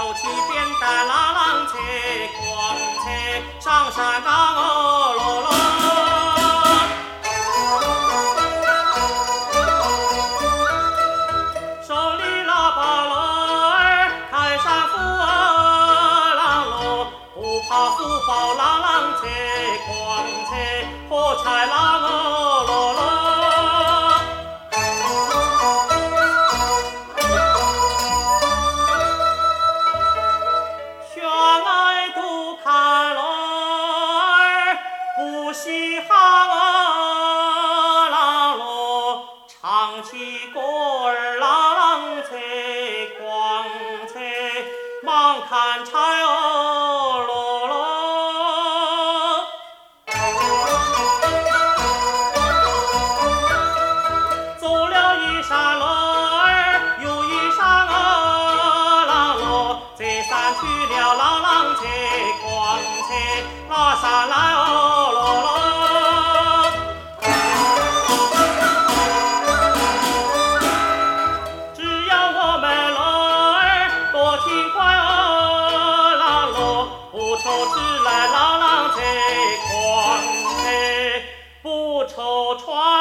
手骑扁担拉郎车，光车上山岗哦罗罗，手里把锣，开山斧，不怕虎豹拉郎车，光车火柴。不稀罕儿啷喽，唱起歌儿啷啷切，光切忙看柴哦喽喽。走了一山路儿又一山哦啷喽，这山去了啷啷切，光切那山来穿